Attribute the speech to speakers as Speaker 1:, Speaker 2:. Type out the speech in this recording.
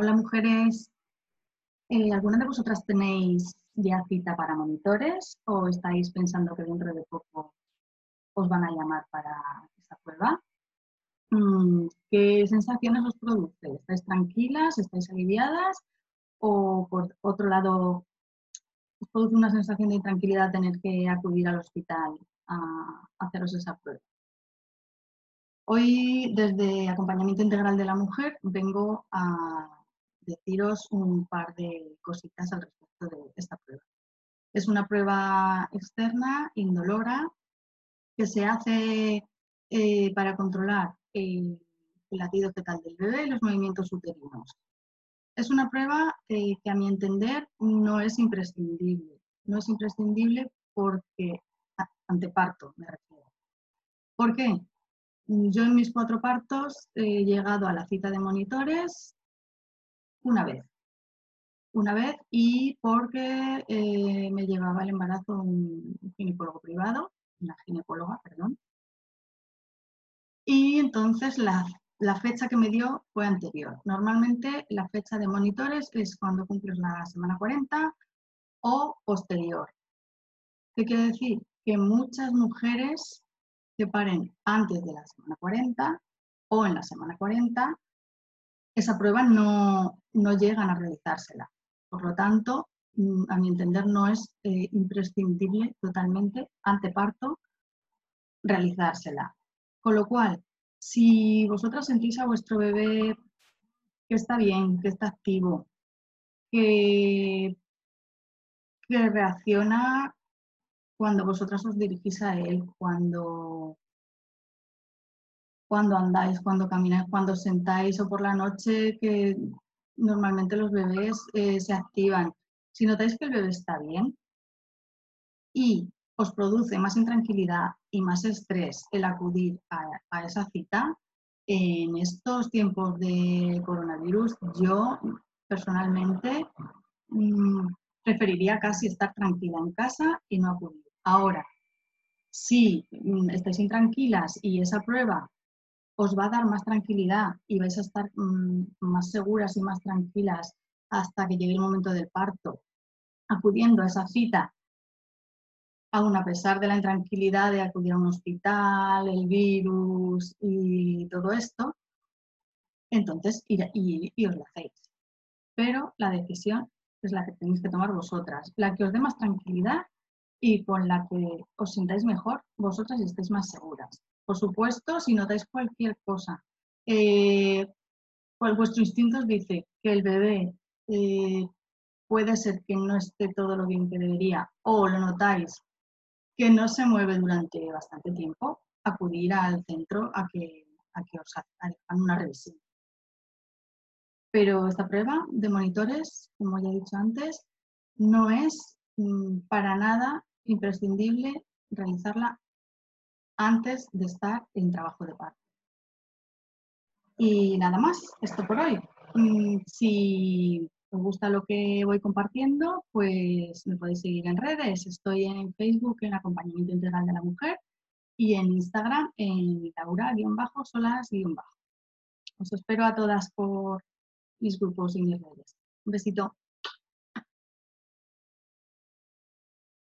Speaker 1: Hola mujeres, eh, ¿alguna de vosotras tenéis ya cita para monitores o estáis pensando que dentro de poco os van a llamar para esa prueba? Mm, ¿Qué sensaciones os produce? ¿Estáis tranquilas? ¿Estáis aliviadas? ¿O por otro lado os produce una sensación de intranquilidad tener que acudir al hospital a haceros esa prueba? Hoy, desde Acompañamiento Integral de la Mujer, vengo a deciros un par de cositas al respecto de esta prueba. Es una prueba externa, indolora, que se hace eh, para controlar el, latido fetal del bebé y los movimientos uterinos. Es una prueba eh, que a mi entender no es imprescindible. No es imprescindible porque, ante parto me refiero. ¿Por qué? Yo en mis cuatro partos he llegado a la cita de monitores una vez. Una vez y porque eh, me llevaba el embarazo un ginecólogo privado, una ginecóloga, perdón. Y entonces la, la fecha que me dio fue anterior. Normalmente la fecha de monitores es cuando cumples la semana 40 o posterior. ¿Qué quiere decir? Que muchas mujeres que paren antes de la semana 40 o en la semana 40 esa prueba no, llegan a realizársela. Por lo tanto, mm, a mi entender, no es eh, imprescindible totalmente ante parto realizársela. Con lo cual, si vosotras sentís a vuestro bebé que está bien, que está activo, que reacciona cuando vosotras os dirigís a él, cuando cuando andáis, cuando camináis, cuando sentáis o por la noche, que normalmente los bebés eh, se activan. Si notáis que el bebé está bien y os produce más intranquilidad y más estrés el acudir a, esa cita, en estos tiempos de coronavirus, yo personalmente mm, preferiría casi estar tranquila en casa y no acudir. Ahora, si mm, estáis intranquilas y esa prueba os va a dar más tranquilidad y vais a estar mm, más seguras y más tranquilas hasta que llegue el momento del parto, acudiendo a esa cita, aún a pesar de la intranquilidad de acudir a un hospital, el virus y todo esto, entonces y, y os lo hacéis. Pero la decisión es la que tenéis que tomar vosotras, la que os dé más tranquilidad y con la que os sintáis mejor vosotras y estéis más seguras. Por supuesto, si notáis cualquier cosa, eh, pues vuestro instinto os dice que el bebé eh, puede ser que no esté todo lo bien que debería o lo notáis que no se mueve durante bastante tiempo, acudir al centro a que, a que os hagan una revisión. Pero esta prueba de monitores, como ya he dicho antes, no es mm, para nada imprescindible realizarla antes de estar en trabajo de parto. Y nada más, esto por hoy. Mm, si os gusta lo que voy compartiendo, pues me podéis seguir en redes. Estoy en Facebook en Acompañamiento Integral de la Mujer y en Instagram en Laura-solas-. Os espero a todas por mis grupos y mis redes. Un besito.